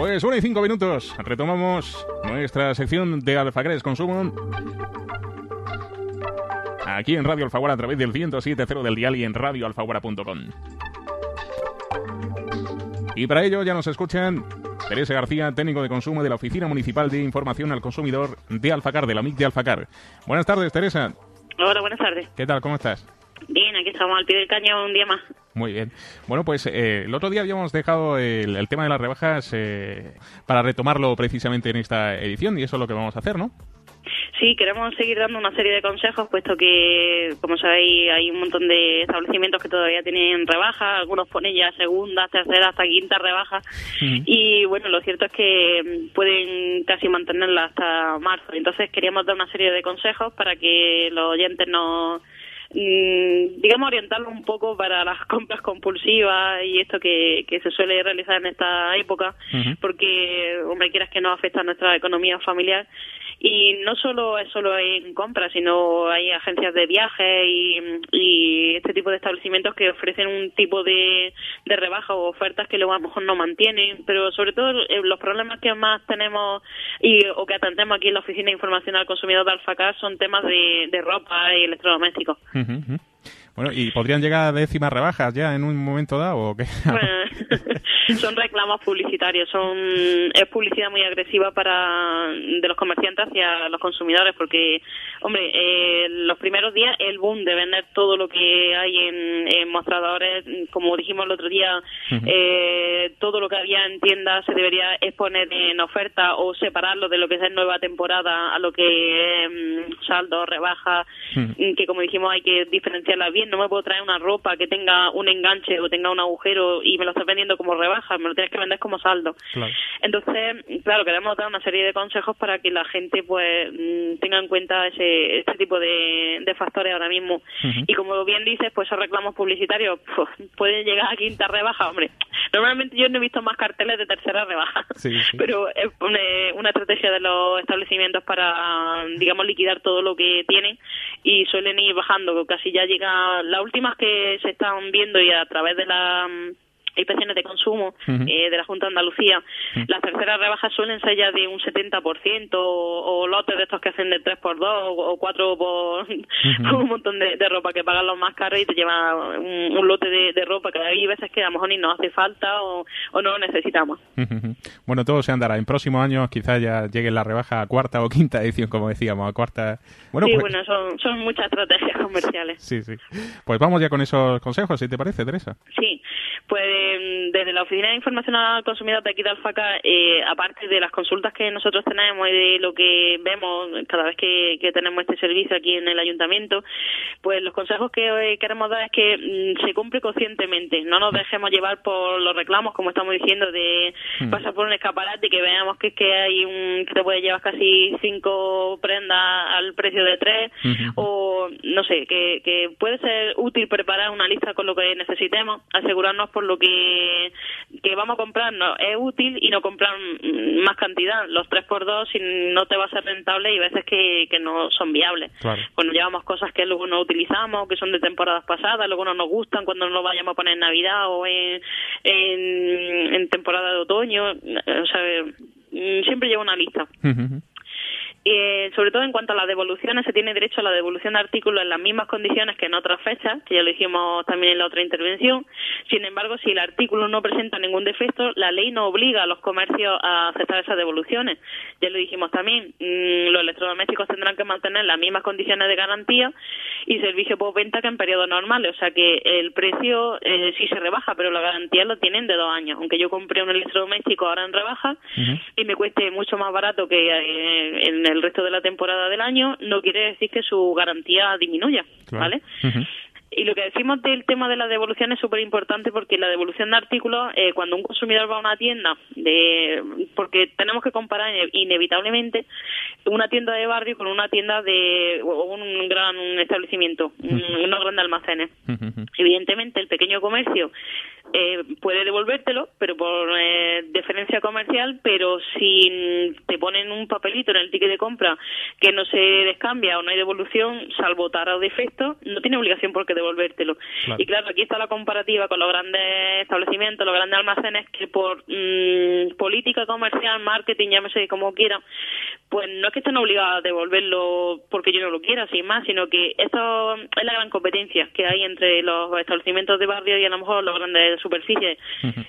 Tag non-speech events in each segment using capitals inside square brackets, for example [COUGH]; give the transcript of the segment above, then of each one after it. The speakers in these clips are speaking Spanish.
Pues una y cinco minutos. Retomamos nuestra sección de Alfagres Consumo. Aquí en Radio Alfaguara a través del 107.0 del dial y en radioalfaguara.com. Y para ello ya nos escuchan Teresa García, técnico de consumo de la Oficina Municipal de Información al Consumidor de Alfacar, de la MIC de Alfacar. Buenas tardes, Teresa. Hola, buenas tardes. ¿Qué tal? ¿Cómo estás? Bien, aquí estamos al pie del cañón un día más. Muy bien. Bueno, pues eh, el otro día habíamos dejado el, tema de las rebajas eh, para retomarlo precisamente en esta edición y eso es lo que vamos a hacer, ¿no? Sí, queremos seguir dando una serie de consejos, puesto que, como sabéis, hay un montón de establecimientos que todavía tienen rebajas, algunos ponen ya segunda, tercera, hasta quinta rebaja, y bueno, lo cierto es que pueden casi mantenerla hasta marzo. Entonces queríamos dar una serie de consejos para que los oyentes no digamos, orientarlo un poco para las compras compulsivas y esto que, que se suele realizar en esta época, porque, hombre, quieras que no afecta a nuestra economía familiar. Y no solo es solo en compras, sino hay agencias de viajes y, este tipo de establecimientos que ofrecen un tipo de, de rebaja o ofertas que luego a lo mejor no mantienen, pero sobre todo eh, los problemas que más tenemos y o que atendemos aquí en la Oficina de Información al Consumidor de Alfacar son temas de ropa y electrodomésticos. Bueno, ¿y podrían llegar a décimas rebajas ya en un momento dado o qué? [LAUGHS] son reclamos publicitarios, son es publicidad muy agresiva para de los comerciantes hacia los consumidores porque, hombre, eh, los primeros días el boom de vender todo lo que hay en, mostradores, como dijimos el otro día, eh, todo lo que había en tiendas se debería exponer en oferta o separarlo de lo que es nueva temporada a lo que es mm, saldo, rebaja, que como dijimos hay que diferenciarla bien, no me puedo traer una ropa que tenga un enganche o tenga un agujero y me lo estás vendiendo como rebaja, me lo tienes que vender como saldo. Entonces, claro, queremos dar una serie de consejos para que la gente pues mm, tenga en cuenta ese, este tipo de, factores ahora mismo. Y como bien dices, pues esos reclamos publicitarios pues, pueden llegar a quinta rebaja, hombre. Normalmente yo no he visto más carteles de tercera rebaja, [LAUGHS] pero es una estrategia de los establecimientos para, digamos, liquidar todo lo que tienen y suelen ir bajando, casi ya llega, las últimas que se están viendo y a través de la inspecciones de consumo eh, de la Junta de Andalucía, las terceras rebajas suelen ser ya de un 70% o, lotes de estos que hacen de 3 por 2 o, 4 por, [LAUGHS] un montón de, ropa que pagan los más caros y te lleva un, lote de, ropa que hay veces que a lo mejor ni nos hace falta o, no lo necesitamos. Bueno, todo se andará. En próximos años quizás ya llegue la rebaja a cuarta o quinta edición, como decíamos, a cuarta... Bueno, sí, pues bueno, son, son muchas estrategias comerciales. Sí, sí. Pues vamos ya con esos consejos, si te parece, Teresa. Sí, pues desde la Oficina de Información al Consumidor de aquí de Alfaca, eh, aparte de las consultas que nosotros tenemos y de lo que vemos cada vez que, tenemos este servicio aquí en el ayuntamiento, pues los consejos que queremos dar es que mm, se cumple conscientemente, no nos dejemos llevar por los reclamos, como estamos diciendo, de mm. pasar por un escaparate y que veamos que, que hay un que te puede llevar casi cinco prendas al precio de tres, o no sé, que, que puede ser útil preparar una lista con lo que necesitemos, asegurarnos por lo que, que vamos a comprar no, es útil y no comprar más cantidad. Los 3 por 2 si no te va a ser rentable y veces que, que no son viables. Cuando llevamos cosas que luego no utilizamos, que son de temporadas pasadas, luego no nos gustan cuando nos vayamos a poner en Navidad o en, en, temporada de otoño. O sea, siempre llevo una lista. Eh, sobre todo en cuanto a las devoluciones, se tiene derecho a la devolución de artículos en las mismas condiciones que en otras fechas, que ya lo dijimos también en la otra intervención. Sin embargo, si el artículo no presenta ningún defecto, la ley no obliga a los comercios a aceptar esas devoluciones. Ya lo dijimos también, mm, los electrodomésticos tendrán que mantener las mismas condiciones de garantía y servicio postventa que en periodos normales. O sea que el precio eh, sí se rebaja, pero la garantía lo tienen de dos años. Aunque yo compré un electrodoméstico ahora en rebaja y me cueste mucho más barato que eh, en el resto de la temporada del año, no quiere decir que su garantía disminuya, ¿vale? Y lo que decimos del tema de la devolución es súper importante porque la devolución de artículos, eh, cuando un consumidor va a una tienda, de, porque tenemos que comparar inevitablemente una tienda de barrio con una tienda de un gran establecimiento, unos grandes almacenes. Evidentemente, el pequeño comercio eh, puede devolvértelo, pero por eh, deferencia comercial, pero si te ponen un papelito en el ticket de compra que no se descambia o no hay devolución, salvo tara o defecto, no tiene obligación por devolvértelo. Y claro, aquí está la comparativa con los grandes establecimientos, los grandes almacenes, que por mm, política comercial, marketing, llámese como quiera, pues no es que estén obligados a devolverlo porque yo no lo quiera, sin más, sino que esto es la gran competencia que hay entre los establecimientos de barrio y a lo mejor los grandes superficies.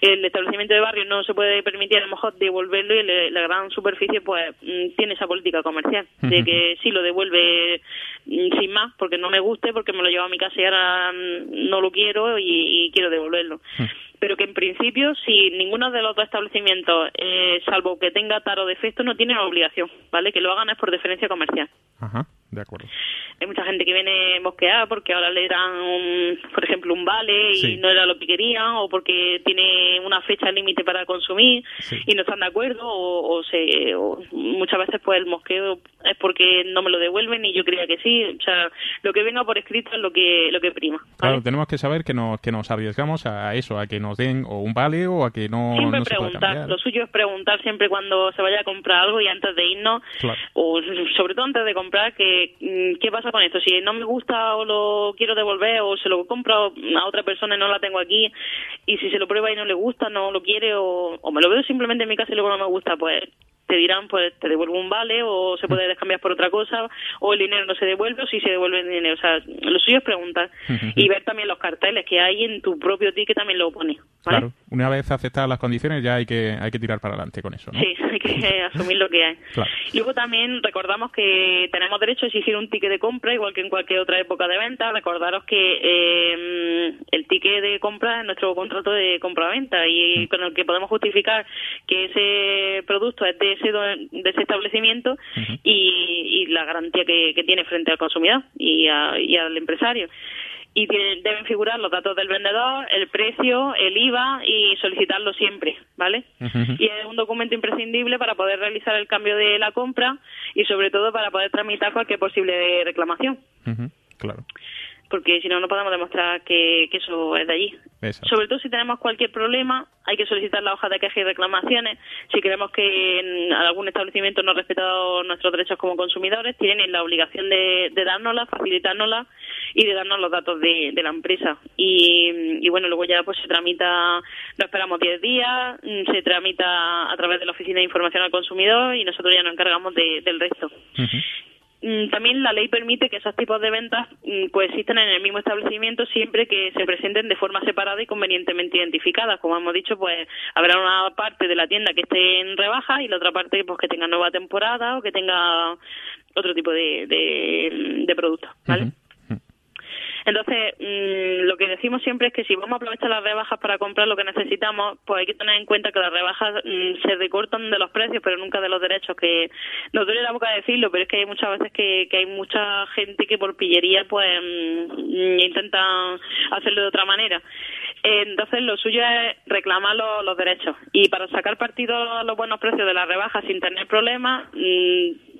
El establecimiento de barrio no se puede permitir a lo mejor devolverlo y la gran superficie pues mm, tiene esa política comercial de que sí lo devuelve sin más porque no me guste, porque me lo llevo a mi casa y ahora mm, no lo quiero y, quiero devolverlo pero que en principio, si ninguno de los dos establecimientos, eh, salvo que tenga taro defecto, no tienen obligación, ¿vale? Que lo hagan es por deferencia comercial. Ajá, de acuerdo. Hay mucha gente que viene mosqueada porque ahora le dan, por ejemplo, un vale y no era lo que querían, o porque tiene una fecha límite para consumir y no están de acuerdo, o, se, muchas veces pues el mosqueo es porque no me lo devuelven y yo creía que sí. O sea, lo que venga por escrito es lo que, lo que prima. Claro, tenemos que saber que nos, que nos arriesgamos a eso, a que nos den o un vale o a que no. Siempre preguntar. Lo suyo es preguntar siempre cuando se vaya a comprar algo y antes de irnos, o sobre todo antes de comprar, que mm, qué pasa con esto. Si no me gusta o lo quiero devolver o se lo compro a otra persona y no la tengo aquí, y si se lo prueba y no le gusta, no lo quiere o, o me lo veo simplemente en mi casa y luego no me gusta, pues te dirán, pues te devuelvo un vale o se puede descambiar por otra cosa o el dinero no se devuelve o si se devuelve el dinero. O sea, lo suyo es preguntar [LAUGHS] y ver también los carteles que hay en tu propio ticket también lo pone. Claro, una vez aceptadas las condiciones ya hay que hay que tirar para adelante con eso, ¿no? Sí, hay que [LAUGHS] asumir lo que hay. Luego también recordamos que tenemos derecho a exigir un ticket de compra igual que en cualquier otra época de venta. Recordaros que eh, el ticket de compra es nuestro contrato de compra-venta y con el que podemos justificar que ese producto es de ese, de ese establecimiento y, la garantía que, tiene frente al consumidor y, y al empresario y deben figurar los datos del vendedor, el precio, el IVA y solicitarlo siempre, ¿vale? Y es un documento imprescindible para poder realizar el cambio de la compra y sobre todo para poder tramitar cualquier posible reclamación. Claro porque si no, no podemos demostrar que, eso es de allí. Sobre todo si tenemos cualquier problema, hay que solicitar la hoja de queja y reclamaciones. Si creemos que en algún establecimiento no ha respetado nuestros derechos como consumidores, tienen la obligación de, de dárnosla, facilitárnosla y de darnos los datos de, la empresa. Y, bueno, luego ya pues se tramita, no esperamos 10 días, se tramita a través de la Oficina de Información al Consumidor y nosotros ya nos encargamos del resto. Mm, también la ley permite que esos tipos de ventas mm, coexistan en el mismo establecimiento siempre que se presenten de forma separada y convenientemente identificadas. Como hemos dicho, pues habrá una parte de la tienda que esté en rebaja y la otra parte pues que tenga nueva temporada o que tenga otro tipo de, de, productos, ¿vale? Entonces, mm, lo que decimos siempre es que si vamos a aprovechar las rebajas para comprar lo que necesitamos, pues hay que tener en cuenta que las rebajas mm, se recortan de los precios, pero nunca de los derechos, que nos duele la boca decirlo, pero es que hay muchas veces que, hay mucha gente que por pillería pues mm, intenta hacerlo de otra manera. Entonces, lo suyo es reclamar los, derechos. Y para sacar partido a los buenos precios de las rebajas sin tener problemas,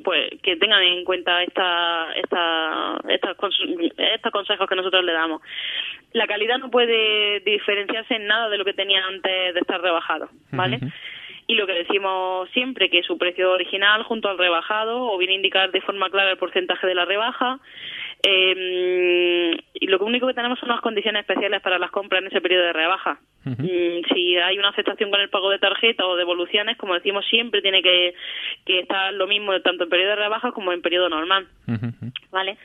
pues que tengan en cuenta esta, esta, estos consejos que nosotros le damos. La calidad no puede diferenciarse en nada de lo que tenía antes de estar rebajado, ¿vale? y lo que decimos siempre, que su precio original junto al rebajado, o bien indicar de forma clara el porcentaje de la rebaja, eh, y lo único que tenemos son unas condiciones especiales para las compras en ese periodo de rebaja. Mm, si hay una aceptación con el pago de tarjeta o devoluciones, como decimos siempre, tiene que, que estar lo mismo tanto en periodo de rebaja como en periodo normal. ¿Vale?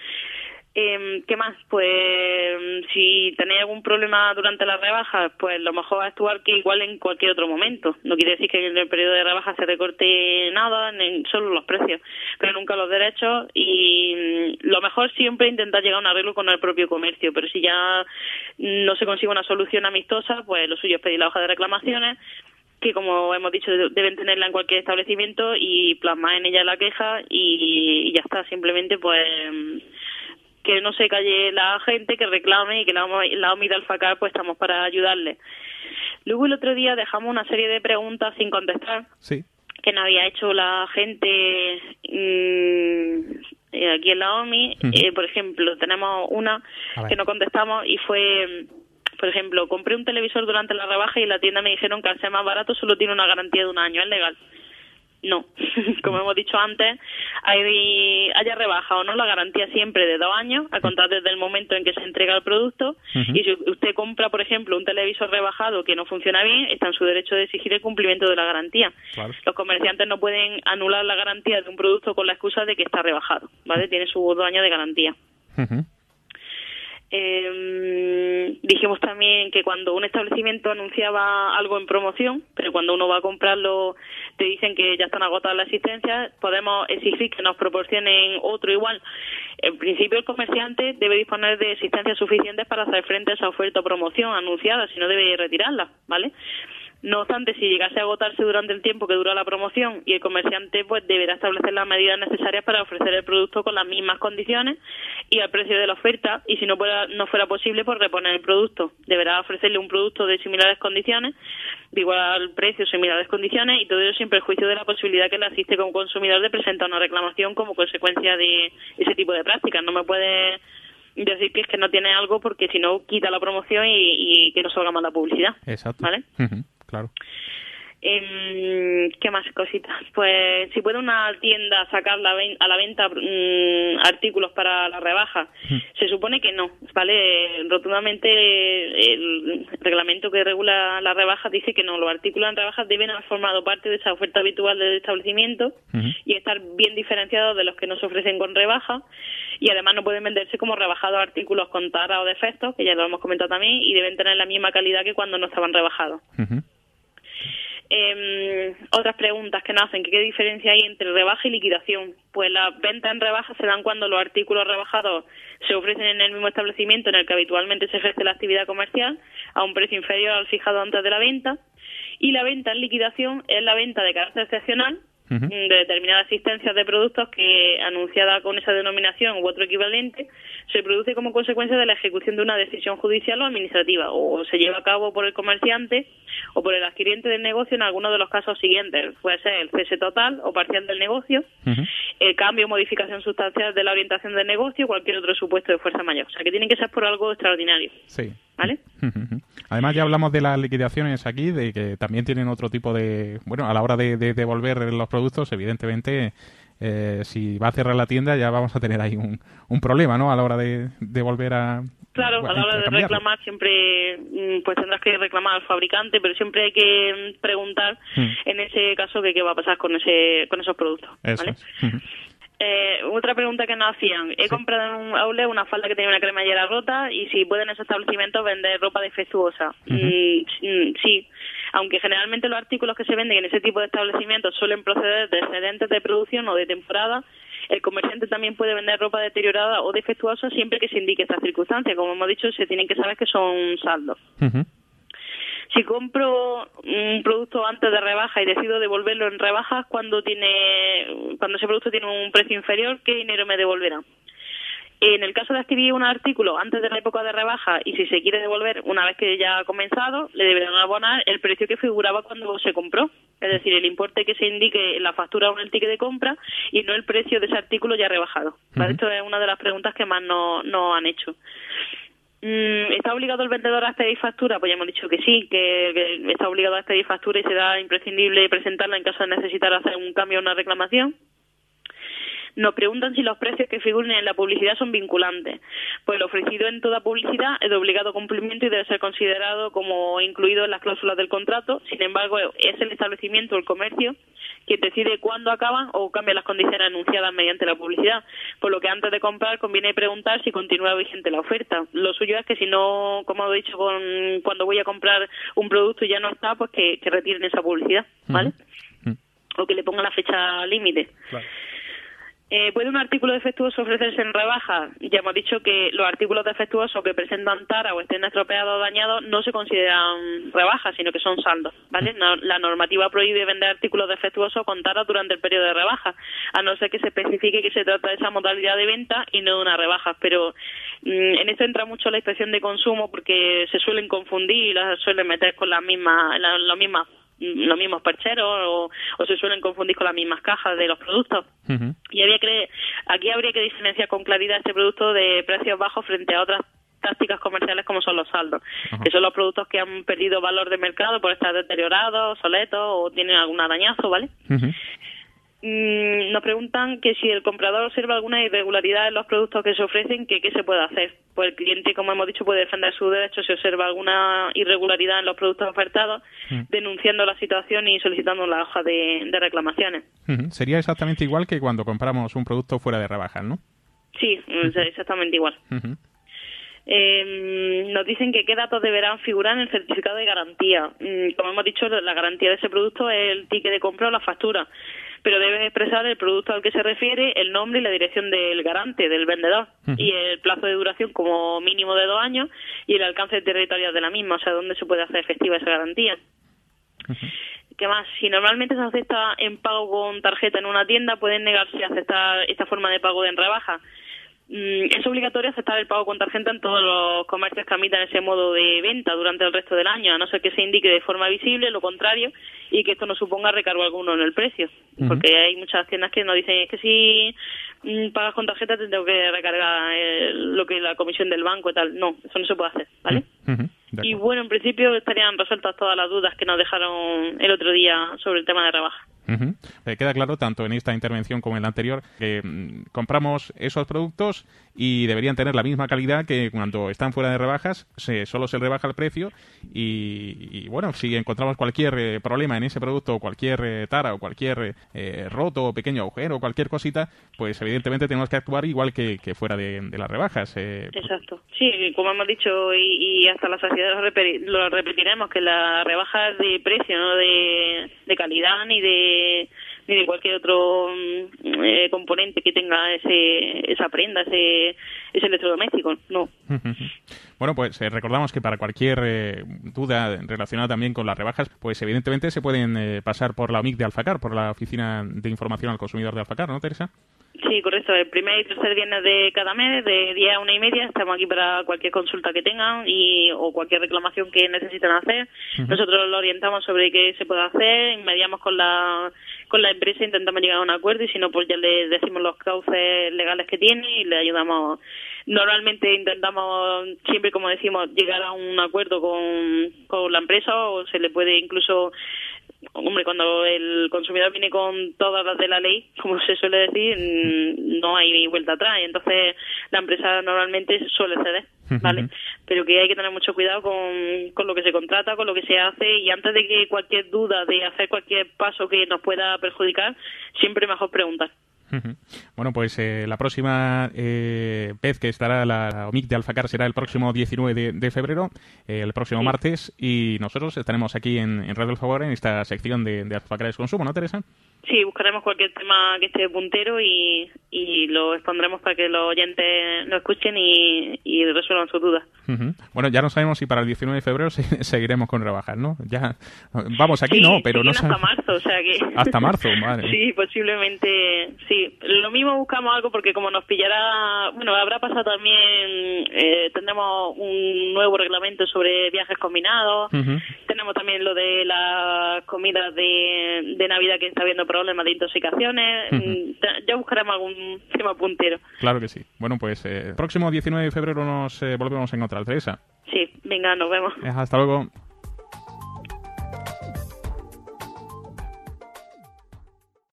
Eh, ¿Qué más? Pues si tenéis algún problema durante las rebajas, pues lo mejor es actuar que igual en cualquier otro momento. No quiere decir que en el periodo de rebaja se recorte nada, solo los precios, pero nunca los derechos. Y mm, lo mejor siempre intentar llegar a un arreglo con el propio comercio. Pero si ya no se consigue una solución amistosa, pues lo suyo es pedir la hoja de reclamaciones que como hemos dicho deben tenerla en cualquier establecimiento y plasmar en ella la queja y ya está simplemente pues que no se calle la gente, que reclame y que la, la OMI de Alfacar pues estamos para ayudarle. Luego el otro día dejamos una serie de preguntas sin contestar. Sí. Que nos había hecho la gente mm, eh, aquí en la OMI. Eh, por ejemplo, tenemos una que no contestamos y fue Por ejemplo, compré un televisor durante la rebaja y en la tienda me dijeron que al ser más barato solo tiene una garantía de un año. ¿Es legal? No, [LAUGHS] como hemos dicho antes, hay, haya rebaja o no, la garantía siempre de dos años, a contar desde el momento en que se entrega el producto. Y si usted compra, por ejemplo, un televisor rebajado que no funciona bien, está en su derecho de exigir el cumplimiento de la garantía. Los comerciantes no pueden anular la garantía de un producto con la excusa de que está rebajado, ¿vale? Tiene sus dos años de garantía. Eh, dijimos también que cuando un establecimiento anunciaba algo en promoción, pero cuando uno va a comprarlo te dicen que ya están agotadas las existencias, podemos exigir que nos proporcionen otro igual. En principio el comerciante debe disponer de existencias suficientes para hacer frente a esa oferta o promoción anunciada, si no debe retirarla, ¿vale? No obstante, si llegase a agotarse durante el tiempo que dura la promoción y el comerciante pues deberá establecer las medidas necesarias para ofrecer el producto con las mismas condiciones y al precio de la oferta y si no fuera, no fuera posible pues reponer el producto. Deberá ofrecerle un producto de similares condiciones, de igual precio, similares condiciones y todo ello sin perjuicio de la posibilidad que le asiste como consumidor de presentar una reclamación como consecuencia de ese tipo de prácticas. No me puede decir que es que no tiene algo porque si no quita la promoción y, que no salga más la publicidad. Exacto. ¿Vale? Claro. Eh, ¿Qué más cositas? Pues si puede una tienda sacar a la venta mm, artículos para la rebaja, se supone que no, ¿vale? Rotundamente el reglamento que regula la rebaja dice que no, los artículos en rebaja deben haber formado parte de esa oferta habitual del establecimiento y estar bien diferenciados de los que no se ofrecen con rebaja y además no pueden venderse como rebajados artículos con tara o defectos, que ya lo hemos comentado también, y deben tener la misma calidad que cuando no estaban rebajados. Eh, otras preguntas que nos hacen, ¿qué diferencia hay entre rebaja y liquidación? Pues las ventas en rebaja se dan cuando los artículos rebajados se ofrecen en el mismo establecimiento en el que habitualmente se ejerce la actividad comercial a un precio inferior al fijado antes de la venta. Y la venta en liquidación es la venta de carácter excepcional de determinadas existencias de productos que, anunciada con esa denominación u otro equivalente, se produce como consecuencia de la ejecución de una decisión judicial o administrativa, o se lleva a cabo por el comerciante o por el adquiriente del negocio en alguno de los casos siguientes. Puede ser el cese total o parcial del negocio, el cambio o modificación sustancial de la orientación del negocio, cualquier otro supuesto de fuerza mayor. O sea, que tienen que ser por algo extraordinario. Sí. ¿Vale? Además ya hablamos de las liquidaciones aquí, de que también tienen otro tipo de... Bueno, a la hora de, devolver los productos, evidentemente, eh, si va a cerrar la tienda ya vamos a tener ahí un, un problema, ¿no? A la hora de, de volver a... Claro, a la hora de reclamar siempre, mm, pues tendrás que reclamar al fabricante, pero siempre hay que mm, preguntar mm. en ese caso que qué va a pasar con ese con esos productos. ¿vale? Eh, otra pregunta que nos hacían. He comprado en un outlet una falda que tenía una cremallera rota y si pueden esos establecimientos vender ropa defectuosa. Mm, mm, sí, aunque generalmente los artículos que se venden en ese tipo de establecimientos suelen proceder de excedentes de producción o de temporada, el comerciante también puede vender ropa deteriorada o defectuosa siempre que se indique esta circunstancia. Como hemos dicho, se tienen que saber que son saldos. Si compro un producto antes de rebaja y decido devolverlo en rebajas cuando tiene cuando ese producto tiene un precio inferior, ¿qué dinero me devolverán? En el caso de adquirir un artículo antes de la época de rebaja y si se quiere devolver una vez que ya ha comenzado, le deberán abonar el precio que figuraba cuando se compró, es decir, el importe que se indique en la factura o en el ticket de compra y no el precio de ese artículo ya rebajado. Esto es una de las preguntas que más nos no han hecho. Mm, ¿Está obligado el vendedor a expedir factura? Pues ya hemos dicho que sí, que, está obligado a expedir factura y será imprescindible presentarla en caso de necesitar hacer un cambio o una reclamación. Nos preguntan si los precios que figuren en la publicidad son vinculantes. Pues lo ofrecido en toda publicidad es de obligado cumplimiento y debe ser considerado como incluido en las cláusulas del contrato. Sin embargo, es el establecimiento o el comercio quien decide cuándo acaban o cambia las condiciones anunciadas mediante la publicidad. Por lo que antes de comprar conviene preguntar si continúa vigente la oferta. Lo suyo es que si no, como he dicho, con, cuando voy a comprar un producto y ya no está, pues que, retiren esa publicidad, ¿vale? O que le pongan la fecha límite. Eh, ¿Puede un artículo defectuoso ofrecerse en rebaja? Ya hemos dicho que los artículos defectuosos que presentan tara o estén estropeados o dañados no se consideran rebajas, sino que son saldos, ¿vale? la normativa prohíbe vender artículos defectuosos con tara durante el periodo de rebaja, a no ser que se especifique que se trata de esa modalidad de venta y no de una rebaja. Pero mm, en esto entra mucho la inspección de consumo porque se suelen confundir y las suelen meter con las mismas, las mismas los mismos percheros o, se suelen confundir con las mismas cajas de los productos. Y había que, aquí habría que diferenciar con claridad este producto de precios bajos frente a otras tácticas comerciales como son los saldos, que son los productos que han perdido valor de mercado por estar deteriorados, soletos o tienen algún dañazo, ¿vale? Mm, nos preguntan que si el comprador observa alguna irregularidad en los productos que se ofrecen, que qué se puede hacer. Pues el cliente, como hemos dicho, puede defender su derecho si observa alguna irregularidad en los productos ofertados, mm. denunciando la situación y solicitando la hoja de, reclamaciones. Sería exactamente igual que cuando compramos un producto fuera de rebajas, ¿no? Sí, exactamente igual. Em, nos dicen que qué datos deberán figurar en el certificado de garantía. Mm, como hemos dicho, la garantía de ese producto es el ticket de compra o la factura pero debe expresar el producto al que se refiere, el nombre y la dirección del garante, del vendedor, y el plazo de duración como mínimo de dos años y el alcance territorial de la misma, o sea, dónde se puede hacer efectiva esa garantía. ¿Qué más? Si normalmente se acepta en pago con tarjeta en una tienda, pueden negarse a aceptar esta forma de pago en rebaja. Mm, es obligatorio aceptar el pago con tarjeta en todos los comercios que admitan ese modo de venta durante el resto del año, a no ser que se indique de forma visible lo contrario y que esto no suponga recargo alguno en el precio. Porque hay muchas tiendas que nos dicen es que si mm, pagas con tarjeta te tengo que recargar eh, lo que es la comisión del banco y tal. No, eso no se puede hacer, ¿vale? Y bueno, en principio estarían resueltas todas las dudas que nos dejaron el otro día sobre el tema de rebaja. Uh queda claro, tanto en esta intervención como en la anterior, que mm, compramos esos productos y deberían tener la misma calidad que cuando están fuera de rebajas, se, solo se rebaja el precio y, bueno, si encontramos cualquier eh, problema en ese producto, cualquier eh, tara o cualquier roto o pequeño agujero o cualquier cosita, pues evidentemente tenemos que actuar igual que, fuera de, las rebajas. Exacto. Sí, como hemos dicho y, hasta la saciedad lo, repetiremos, que la rebaja de precio, no de calidad ni de ni de cualquier otro mm, eh, componente que tenga esa prenda, ese, electrodoméstico, no. [LAUGHS] Bueno, pues eh, recordamos que para cualquier eh, duda relacionada también con las rebajas, pues evidentemente se pueden pasar por la OMIC de Alfacar, por la Oficina de Información al Consumidor de Alfacar, ¿no, Teresa? Sí, correcto. El primer y tercer viernes de cada mes, de 10 a una y media, estamos aquí para cualquier consulta que tengan y o cualquier reclamación que necesiten hacer. Nosotros lo orientamos sobre qué se puede hacer, mediamos con la con la empresa, intentamos llegar a un acuerdo y si no, pues ya le decimos los cauces legales que tiene y le ayudamos. Normalmente intentamos siempre, como decimos, llegar a un acuerdo con, con la empresa o se le puede incluso hombre, cuando el consumidor viene con todas las de la ley, [LAUGHS] como se suele decir, mm, no hay vuelta atrás. Y entonces la empresa normalmente suele ceder, ¿vale? Pero que hay que tener mucho cuidado con, con lo que se contrata, con lo que se hace y antes de que cualquier duda de hacer cualquier paso que nos pueda perjudicar, siempre mejor preguntar. Bueno, pues eh, la próxima eh, vez que estará la OMIC de Alfacar será el próximo 19 de, febrero, eh, el próximo martes, y nosotros estaremos aquí en, en Radio del Favor en esta sección de, de Alfacar Consumo, ¿no, Teresa? Sí, buscaremos cualquier tema que esté puntero y, y lo expondremos para que los oyentes lo escuchen y, y resuelvan sus dudas. Bueno, ya no sabemos si para el 19 de febrero [LAUGHS] seguiremos con rebajas, ¿no? Ya vamos aquí no, pero no hasta marzo, o sea que [LAUGHS] hasta marzo, madre. sí, posiblemente sí. Lo mismo buscamos algo porque como nos pillará, bueno, habrá pasado también eh, tendremos un nuevo reglamento sobre viajes combinados. Tenemos también lo de las comidas de, de Navidad que está viendo problemas de intoxicaciones. [LAUGHS] Mm, ya buscaremos algún tema puntero. Claro que sí. Bueno, pues eh, próximo 19 de febrero nos eh, volvemos en otra, Teresa. Sí, venga, nos vemos. Hasta luego.